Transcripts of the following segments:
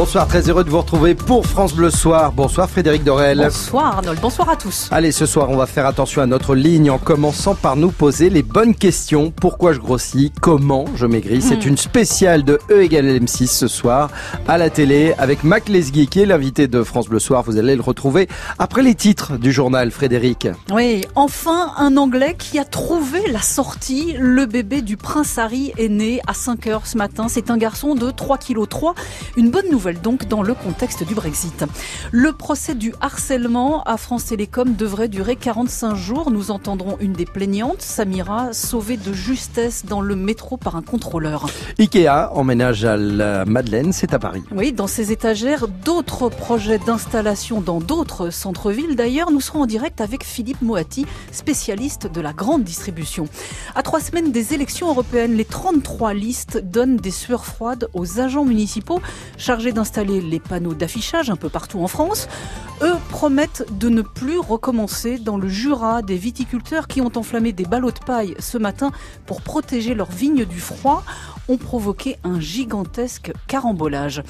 Bonsoir, très heureux de vous retrouver pour France Bleu Soir. Bonsoir Frédéric Dorel. Bonsoir Arnold, bonsoir à tous. Allez, ce soir, on va faire attention à notre ligne en commençant par nous poser les bonnes questions. Pourquoi je grossis? Comment je maigris? C'est Hmm. une spéciale de E égale M6 ce soir à la télé avec Mac Lesguy qui est l'invité de France Bleu Soir. Vous allez le retrouver après les titres du journal, Frédéric. Oui, enfin un Anglais qui a trouvé la sortie. Le bébé du prince Harry est né à 5 heures ce matin. C'est un garçon de 3 kg 3. Une bonne nouvelle donc dans le contexte du Brexit. Le procès du harcèlement à France Télécom devrait durer 45 jours. Nous entendrons une des plaignantes, Samira, sauvée de justesse dans le métro par un contrôleur. Ikea emménage à la Madeleine, c'est à Paris. Oui, dans ces étagères, d'autres projets d'installation dans d'autres centres-villes. D'ailleurs, nous serons en direct avec Philippe Moati, spécialiste de la grande distribution. À trois semaines des élections européennes, les 33 listes donnent des sueurs froides aux agents municipaux chargés d'installer les panneaux d'affichage un peu partout en France. Eux promettent de ne plus recommencer dans le Jura des viticulteurs qui ont enflammé des ballots de paille ce matin pour protéger leurs vignes du froid ont provoqué un gigantesque carambolage.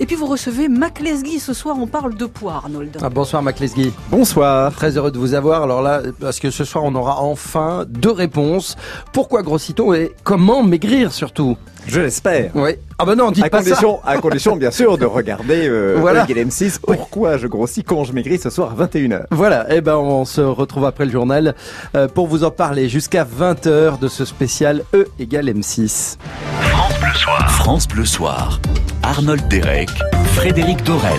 Et puis vous recevez Mac Lesguy. Ce soir, on parle de poids, Arnold. Ah, bonsoir Mac Lesguy. Bonsoir. Très heureux de vous avoir. Alors là, parce que ce soir, on aura enfin deux réponses. Pourquoi grossit-on et comment maigrir surtout? Je l'espère. Oui. Ah bah non, dites À pas ça. condition, à condition bien sûr de regarder euh, Voilà. Eugène M6. Pourquoi je grossis quand je maigris ce soir à 21h Voilà, eh ben on se retrouve après le journal euh, pour vous en parler jusqu'à 20h de ce spécial E égale M6. France Bleu Soir. France Bleu Soir. Arnold Derek, Frédéric Dorel.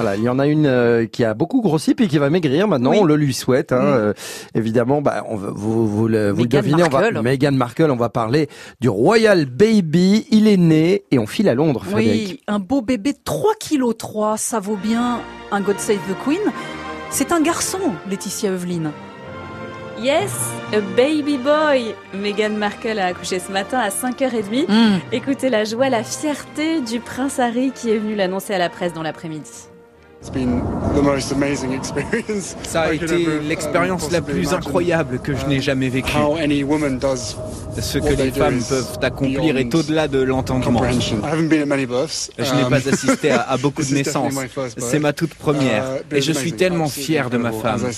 Voilà, il y en a une euh, qui a beaucoup grossi puis qui va maigrir maintenant, Oui. on le lui souhaite. Hein, euh, évidemment, bah, on va- vous, vous, le, vous le Meghan devinez, on va. Meghan Markle, on va parler du Royal Baby. Il est né et on file à Londres, Frédéric. Oui, un beau bébé 3 kg 3, ça vaut bien un God Save the Queen. C'est un garçon, Laetitia Eveline. Yes, a baby boy. Meghan Markle a accouché ce matin à 5h30. Écoutez la joie, la fierté du prince Harry qui est venu l'annoncer à la presse dans l'après-midi. Ça a été uh, l'expérience la plus incroyable que je n'ai jamais vécue. Ce que les femmes peuvent accomplir est au-delà de l'entendement. Je n'ai um, pas assisté à, à beaucoup de naissances. C'est ma toute première. Uh, Et je suis tellement fier de ma femme.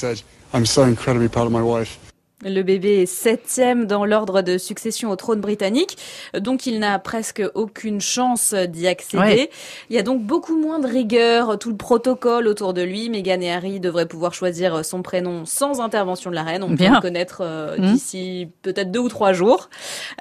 Le bébé est septième dans l'ordre de succession au trône britannique, donc il n'a presque aucune chance d'y accéder. Ouais. Il y a donc beaucoup moins de rigueur, tout le protocole autour de lui. Meghan et Harry devraient pouvoir choisir son prénom sans intervention de la reine. On peut Bien. le connaître euh, Mhm. d'ici peut-être deux ou trois jours.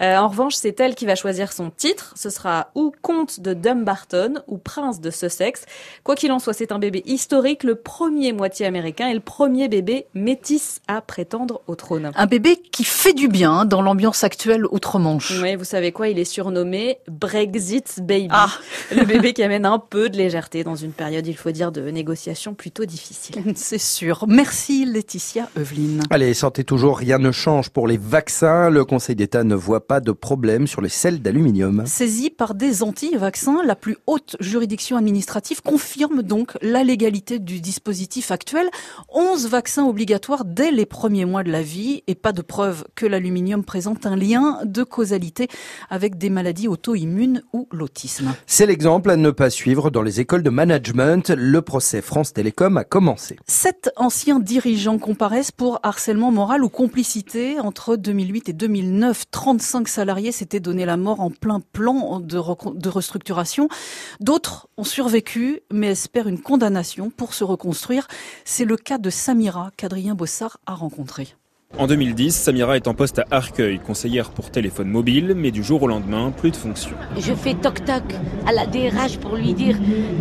Euh, en revanche, c'est elle qui va choisir son titre. Ce sera ou comte de Dumbarton ou prince de Sussex. Quoi qu'il en soit, c'est un bébé historique, le premier moitié américain et le premier bébé métis à prétendre au trône. Un bébé qui fait du bien dans l'ambiance actuelle outre-Manche. Oui, vous savez quoi, il est surnommé Brexit Baby. Ah. Le bébé qui amène un peu de légèreté dans une période, il faut dire, de négociations plutôt difficiles. C'est sûr. Merci Laetitia Eveline. Allez, sortez toujours, rien ne change pour les vaccins. Le Conseil d'État ne voit pas de problème sur les sels d'aluminium. Saisie par des anti-vaccins, la plus haute juridiction administrative confirme donc la légalité du dispositif actuel. 11 vaccins obligatoires dès les premiers mois de la vie et pas de preuve que l'aluminium présente un lien de causalité avec des maladies auto-immunes ou l'autisme. C'est l'exemple à ne pas suivre dans les écoles de management. Le procès France Télécom a commencé. Sept anciens dirigeants comparaissent pour harcèlement moral ou complicité entre 2008 et 2009. 35 salariés s'étaient donné la mort en plein plan de, de restructuration. D'autres ont survécu, mais espèrent une condamnation pour se reconstruire. C'est le cas de Samira qu'Adrien Bossard a rencontré. En 2010, Samira est en poste à Arcueil, conseillère pour téléphone mobile, mais du jour au lendemain, plus de fonction. Je fais toc-toc à la DRH pour lui dire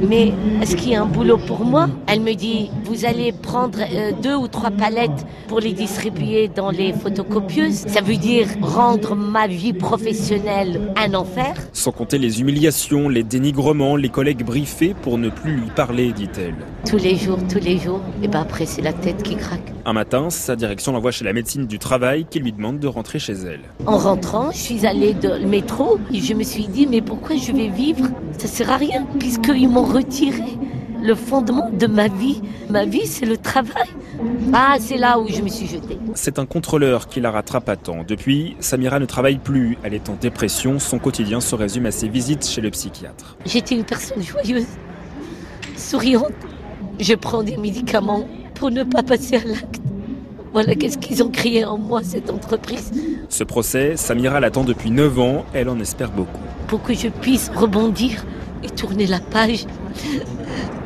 Mais est-ce qu'il y a un boulot pour moi? Elle me dit Vous allez prendre euh, deux ou trois palettes pour les distribuer dans les photocopieuses. Ça veut dire rendre ma vie professionnelle un enfer. Sans compter les humiliations, les dénigrements, les collègues briefés pour ne plus lui parler, dit-elle. Tous les jours, tous les jours. Et ben après, c'est la tête qui craque. Un matin, sa direction l'envoie chez la médecine du travail qui lui demande de rentrer chez elle. En rentrant, je suis allée dans le métro et je me suis dit Mais pourquoi je vais vivre? Ça sert à rien puisqu'ils m'ont retiré le fondement de ma vie. Ma vie, c'est le travail. Ah, c'est là où je me suis jetée. C'est un contrôleur qui la rattrape à temps. Depuis, Samira ne travaille plus. Elle est en dépression. Son quotidien se résume à ses visites chez le psychiatre. J'étais une personne joyeuse. souriante. Je prends des médicaments pour ne pas passer à l'acte. Voilà qu'est-ce qu'ils ont créé en moi, cette entreprise. Ce procès, Samira l'attend depuis 9 ans, elle en espère beaucoup. Pour que je puisse rebondir et tourner la page,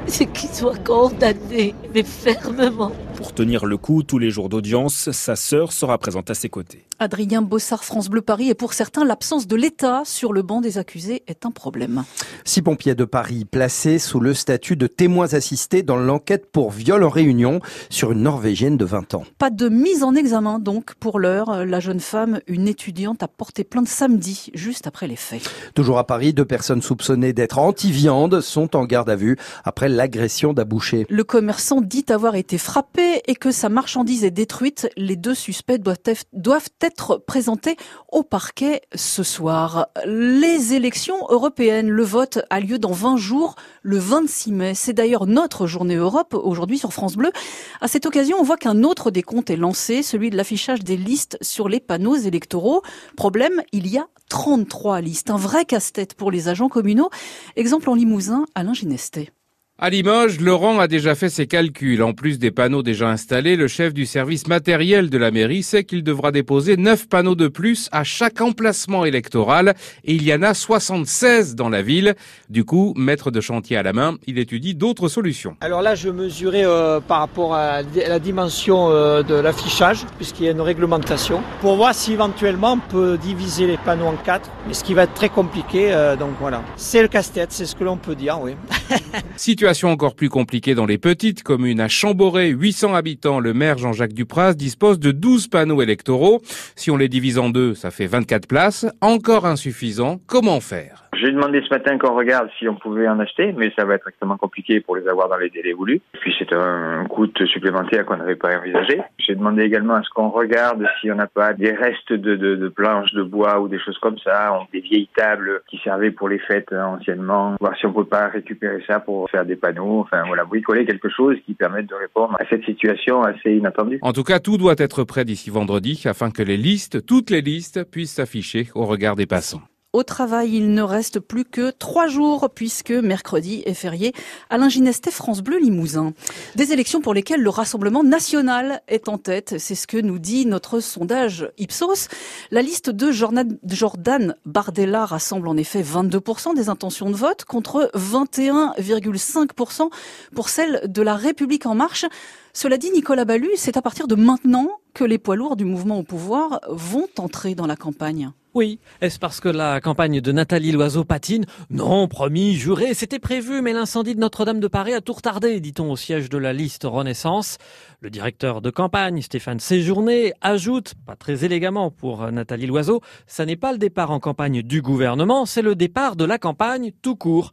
c'est qu'ils soient condamnés, mais fermement. Pour tenir le coup tous les jours d'audience, sa sœur sera présente à ses côtés. Adrien Bossard, France Bleu Paris, et pour certains, l'absence de l'État sur le banc des accusés est un problème. Six pompiers de Paris placés sous le statut de témoins assistés dans l'enquête pour viol en réunion sur une Norvégienne de 20 ans. Pas de mise en examen donc pour l'heure. La jeune femme, une étudiante, a porté plainte samedi, juste après les faits. Toujours à Paris, deux personnes soupçonnées d'être anti-viande sont en garde à vue après l'agression d'Abouché. Le commerçant dit avoir été frappé et que sa marchandise est détruite. Les deux suspects doivent doivent être présentés au parquet ce soir. Les élections européennes, le vote a lieu dans 20 jours, le 26 mai. C'est d'ailleurs notre journée Europe aujourd'hui sur France Bleu. À cette occasion, on voit qu'un autre décompte est lancé, celui de l'affichage des listes sur les panneaux électoraux. Problème, il y a 33 listes, un vrai casse-tête pour les agents communaux. Exemple en Limousin, Alain Ginestet. À Limoges, Laurent a déjà fait ses calculs. En plus des panneaux déjà installés, le chef du service matériel de la mairie sait qu'il devra déposer 9 panneaux de plus à chaque emplacement électoral et il y en a 76 dans la ville. Du coup, maître de chantier à la main, il étudie d'autres solutions. Alors là, je mesurais euh, par rapport à la dimension euh, de l'affichage, puisqu'il y a une réglementation, pour voir si éventuellement on peut diviser les panneaux en quatre, mais ce qui va être très compliqué. euh, donc voilà, c'est le casse-tête, c'est ce que l'on peut dire, oui. Situation encore plus compliquée dans les petites communes. À Chamboré, 800 habitants, le maire Jean-Jacques Dupraz dispose de 12 panneaux électoraux. Si on les divise en deux, ça fait 24 places. Encore insuffisant. Comment faire? J'ai demandé ce matin qu'on regarde si on pouvait en acheter, mais ça va être extrêmement compliqué pour les avoir dans les délais voulus. Puis c'est un coût supplémentaire qu'on n'avait pas envisagé. J'ai demandé également à ce qu'on regarde si on n'a pas des restes de, de, planches de bois ou des choses comme ça, des vieilles tables qui servaient pour les fêtes euh, anciennement, voir si on peut pas récupérer ça pour faire des panneaux, enfin voilà, bricoler quelque chose qui permette de répondre à cette situation assez inattendue. En tout cas, tout doit être prêt d'ici vendredi afin que les listes, toutes les listes, puissent s'afficher au regard des passants. Au travail, il ne reste plus que trois jours puisque mercredi est férié. Alain Ginestet, France Bleu Limousin. Des élections pour lesquelles le Rassemblement national est en tête. C'est ce que nous dit notre sondage Ipsos. La liste de Jordan, Bardella rassemble en effet 22% des intentions de vote contre 21,5% pour celle de la République en marche. Cela dit, Nicolas Ballu, c'est à partir de maintenant que les poids lourds du mouvement au pouvoir vont entrer dans la campagne. Oui, est-ce parce que la campagne de Nathalie Loiseau patine Non, promis, juré, c'était prévu, mais l'incendie de Notre-Dame de Paris a tout retardé, dit-on au siège de la liste Renaissance. Le directeur de campagne, Stéphane Séjourné, ajoute, pas très élégamment pour Nathalie Loiseau, ça n'est pas le départ en campagne du gouvernement, c'est le départ de la campagne tout court.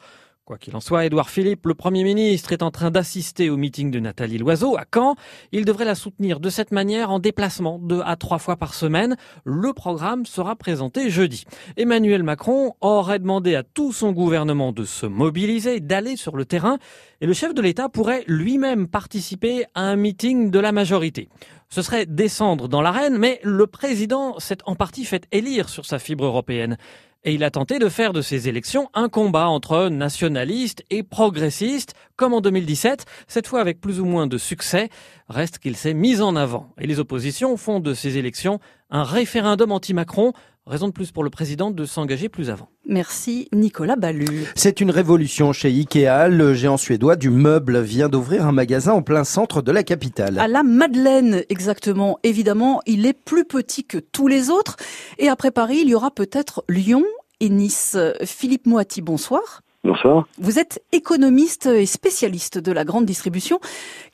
Quoi qu'il en soit, Édouard Philippe, le Premier ministre, est en train d'assister au meeting de Nathalie Loiseau à Caen. Il devrait la soutenir de cette manière en déplacement deux à trois fois par semaine. Le programme sera présenté jeudi. Emmanuel Macron aurait demandé à tout son gouvernement de se mobiliser, d'aller sur le terrain, et le chef de l'État pourrait lui-même participer à un meeting de la majorité. Ce serait descendre dans l'arène, mais le président s'est en partie fait élire sur sa fibre européenne. Et il a tenté de faire de ces élections un combat entre nationalistes et progressistes, comme en 2017, cette fois avec plus ou moins de succès. Reste qu'il s'est mis en avant. Et les oppositions font de ces élections un référendum anti-Macron, raison de plus pour le président de s'engager plus avant. Merci Nicolas Ballu. C'est une révolution chez Ikea. Le géant suédois du meuble vient d'ouvrir un magasin en plein centre de la capitale. À la Madeleine, exactement. Évidemment, il est plus petit que tous les autres. Et après Paris, il y aura peut-être Lyon et Nice. Philippe Moati, bonsoir. Bonsoir. Vous êtes économiste et spécialiste de la grande distribution.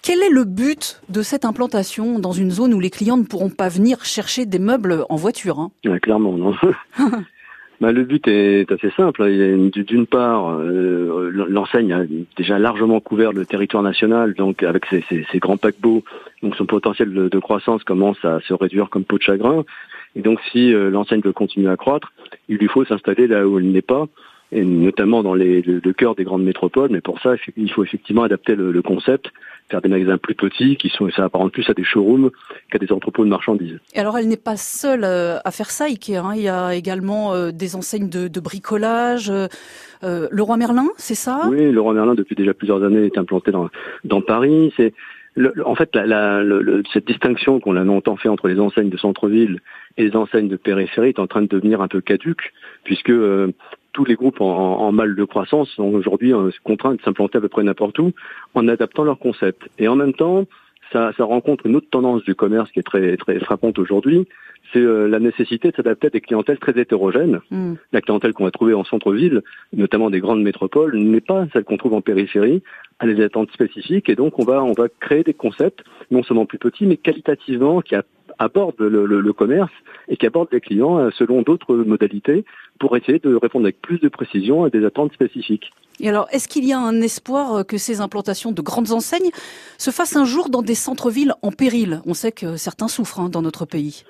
Quel est le but de cette implantation dans une zone où les clients ne pourront pas venir chercher des meubles en voiture hein? Ouais, Clairement, non. Bah, le but est assez simple. Une- D'une part, euh, l'enseigne a déjà largement couvert le territoire national, donc avec ses, grands paquebots, donc son potentiel de, de croissance commence à se réduire comme peau de chagrin. Et donc, si euh, l'enseigne veut continuer à croître, il lui faut s'installer là où elle n'est pas. Et notamment dans les, le, le cœur des grandes métropoles. Mais pour ça, il faut effectivement adapter le, le concept, faire des magasins plus petits qui sont, ça apparente plus à des showrooms qu'à des entrepôts de marchandises. Et alors, elle n'est pas seule euh, à faire ça, Ikea. Hein. Il y a également euh, des enseignes de, de bricolage. Euh, euh, le Roi Merlin, c'est ça? Oui, le Roi Merlin depuis déjà plusieurs années est implanté dans, dans Paris. C'est le, en fait, la, la, le, cette distinction qu'on a longtemps fait entre les enseignes de centre-ville et les enseignes de périphérie est en train de devenir un peu caduque, puisque euh, tous les groupes en, en, mal de croissance sont aujourd'hui euh, contraints de s'implanter à peu près n'importe où en adaptant leur concept. Et en même temps, ça, ça, rencontre une autre tendance du commerce qui est très, très frappante aujourd'hui, c'est euh, la nécessité de s'adapter à des clientèles très hétérogènes. Mm. La clientèle qu'on va trouver en centre-ville, notamment des grandes métropoles, n'est pas celle qu'on trouve en périphérie, à des attentes spécifiques, et donc on va, on va créer des concepts, non seulement plus petits, mais qualitativement, qui abordent le, commerce et qui abordent les clients euh, selon d'autres modalités pour essayer de répondre avec plus de précision à des attentes spécifiques. Et alors, est-ce qu'il y a un espoir que ces implantations de grandes enseignes se fassent un jour dans des centres-villes en péril? On sait que certains souffrent hein, dans notre pays.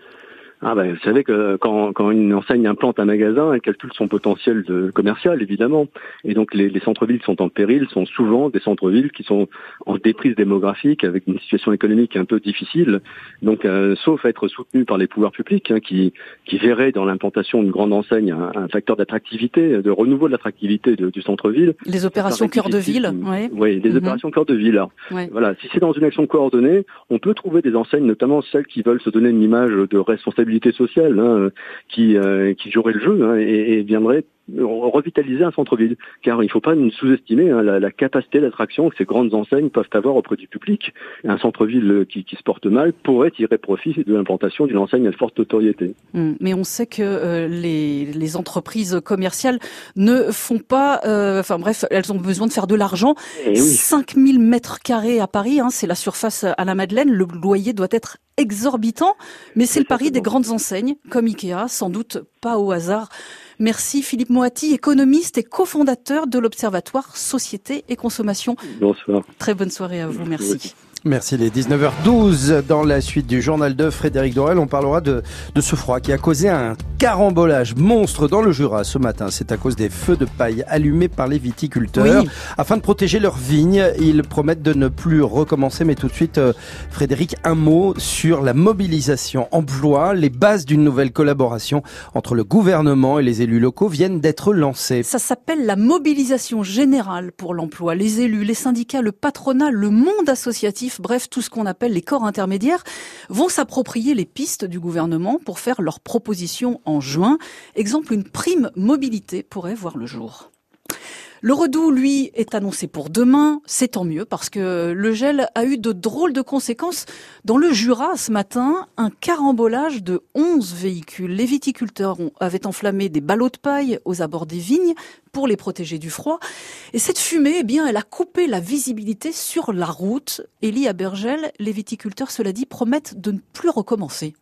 Ah ben, vous savez que quand, quand une enseigne implante un magasin, elle calcule son potentiel de commercial, évidemment. Et donc les, les centres-villes sont en péril, sont souvent des centres-villes qui sont en déprise démographique, avec une situation économique un peu difficile. Donc, euh, sauf à être soutenu par les pouvoirs publics, hein, qui, qui verraient dans l'implantation d'une grande enseigne un, un facteur d'attractivité, de renouveau de l'attractivité du centre-ville. Les opérations cœur de ville, oui. Oui, les opérations cœur de ville. Alors, ouais. Voilà, si c'est dans une action coordonnée, on peut trouver des enseignes, notamment celles qui veulent se donner une image de responsabilité sociale hein, qui, euh, qui jouerait le jeu hein, et, viendrait revitaliser un centre-ville. Car il ne faut pas sous-estimer hein, la, la, capacité d'attraction que ces grandes enseignes peuvent avoir auprès du public. Un centre-ville qui, qui, se porte mal pourrait tirer profit de l'implantation d'une enseigne à forte notoriété. Mmh, mais on sait que euh, les, les, entreprises commerciales ne font pas... Euh, enfin bref, elles ont besoin de faire de l'argent. Eh oui. 5000 mètres carrés à Paris, hein, c'est la surface à la Madeleine. Le loyer doit être exorbitant, mais c'est le pari des grandes enseignes, comme Ikea, sans doute pas au hasard. Merci Philippe Moati, économiste et cofondateur de l'Observatoire Société et Consommation. Bonsoir. Très bonne soirée à vous, merci. Merci. Les 19h12 dans la suite du journal de Frédéric Dorel, on parlera de, de ce froid qui a causé un carambolage monstre dans le Jura ce matin. C'est à cause des feux de paille allumés par les viticulteurs. Oui. Afin de protéger leurs vignes, ils promettent de ne plus recommencer. Mais tout de suite, euh, Frédéric, un mot sur la mobilisation emploi. Les bases d'une nouvelle collaboration entre le gouvernement et les élus locaux viennent d'être lancées. Ça s'appelle la mobilisation générale pour l'emploi. Les élus, les syndicats, le patronat, le monde associatif bref tout ce qu'on appelle les corps intermédiaires, vont s'approprier les pistes du gouvernement pour faire leurs propositions en juin. Exemple, une prime mobilité pourrait voir le jour. Le redout, lui, est annoncé pour demain. C'est tant mieux parce que le gel a eu de drôles de conséquences. Dans le Jura, ce matin, un carambolage de 11 véhicules. Les viticulteurs avaient enflammé des ballots de paille aux abords des vignes pour les protéger du froid. Et cette fumée, eh bien, elle a coupé la visibilité sur la route. Elie Abergel, les viticulteurs, cela dit, promettent de ne plus recommencer.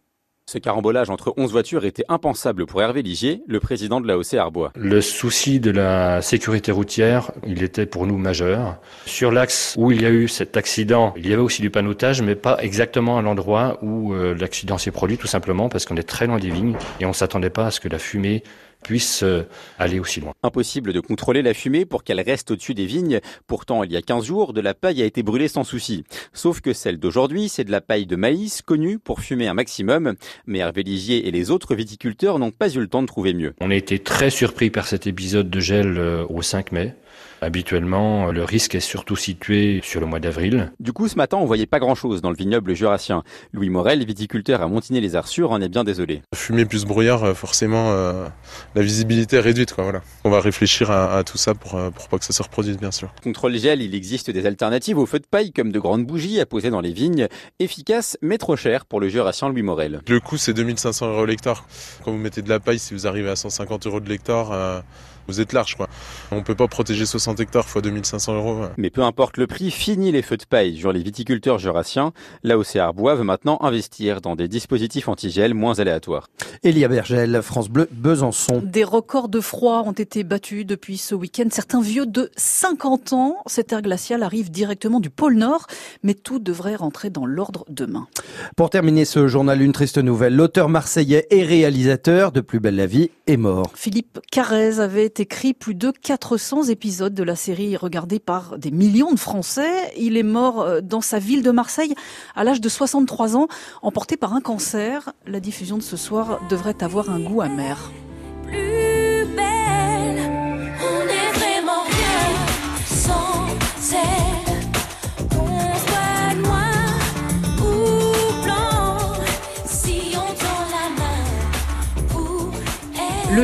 Ce carambolage entre 11 voitures était impensable pour Hervé Ligier, le président de l'AOC Arbois. Le souci de la sécurité routière, il était pour nous majeur. Sur l'axe où il y a eu cet accident, il y avait aussi du panotage, mais pas exactement à l'endroit où euh, l'accident s'est produit, tout simplement parce qu'on est très loin des vignes et on s'attendait pas à ce que la fumée puisse euh, aller aussi loin. Impossible de contrôler la fumée pour qu'elle reste au-dessus des vignes. Pourtant, il y a 15 jours, de la paille a été brûlée sans souci. Sauf que celle d'aujourd'hui, c'est de la paille de maïs connue pour fumer un maximum. Mais Hervé Ligier et les autres viticulteurs n'ont pas eu le temps de trouver mieux. On a été très surpris par cet épisode de gel euh, au 5 mai. Habituellement, le risque est surtout situé sur le mois d'avril. Du coup, ce matin, on voyait pas grand-chose dans le vignoble jurassien. Louis Morel, viticulteur à Montigny-les-Arçures, en est bien désolé. Fumée plus brouillard, forcément, euh, la visibilité est réduite. Quoi, voilà. On va réfléchir à, à tout ça pour, euh, pour pas que ça se reproduise, bien sûr. Contre le gel, il existe des alternatives au feu de paille, comme de grandes bougies à poser dans les vignes, efficaces mais trop chères pour le jurassien Louis Morel. Le coût, c'est 2500 euros l'hectare. Quand vous mettez de la paille, si vous arrivez à 150 euros de l'hectare, euh, vous êtes large. Quoi. On peut pas protéger j'ai 60 hectares fois 2500 euros. ouais. Mais peu importe le prix, fini les feux de paille. Genre les viticulteurs jurassiens, là où c'est Arbois veut maintenant investir dans des dispositifs antigel moins aléatoires. Elia Bergel, France Bleu, Besançon. Des records de froid ont été battus depuis ce week-end. Certains vieux de 50 ans. Cette ère glaciale arrive directement du pôle Nord, mais tout devrait rentrer dans l'ordre demain. Pour terminer ce journal, une triste nouvelle. L'auteur marseillais et réalisateur de Plus belle la vie est mort. Philippe Carrez avait écrit plus de 400 épisodes de la série regardée par des millions de Français. Il est mort euh, dans sa ville de Marseille à l'âge de 63 ans, emporté par un cancer. La diffusion de ce soir devrait avoir un goût amer.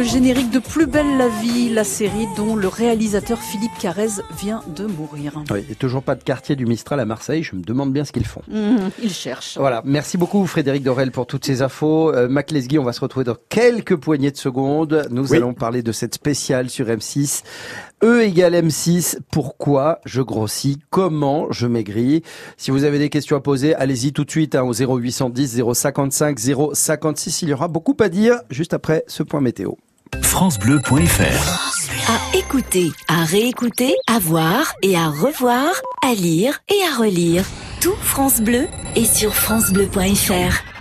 Le générique de Plus belle la vie, la série dont le réalisateur Philippe Carrez vient de mourir. Oui, il n'y a toujours pas de quartier du Mistral à Marseille. Je me demande bien ce qu'ils font. Mmh, il cherche. Voilà, merci beaucoup Frédéric Dorel pour toutes ces infos. Euh, Mac Lesguy, on va se retrouver dans quelques poignées de secondes. Nous Oui. allons parler de cette spéciale sur M6. E égale M6, pourquoi je grossis, comment je maigris. Si vous avez des questions à poser, allez-y tout de suite hein, au 0810 055 056. Il y aura beaucoup à dire juste après ce point météo. FranceBleu.fr À écouter, à réécouter, à voir et à revoir, à lire et à relire. Tout France Bleu est sur francebleu.fr.